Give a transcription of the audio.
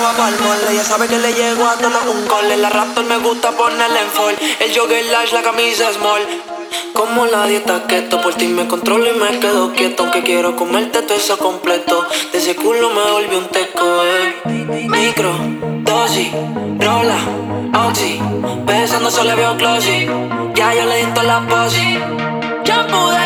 va. Ella sabe que le llego a todos un cole. La raptor me gusta ponerle en fall. El jogger lash, la camisa small. Como la dieta keto, por ti me controlo y me quedo quieto. Aunque quiero comerte todo eso completo. De ese culo me volví un teco, eh. Micro, dosis, rola, oxi. Besando solo veo glossy. Ya yo le di toda la posi. Ya pude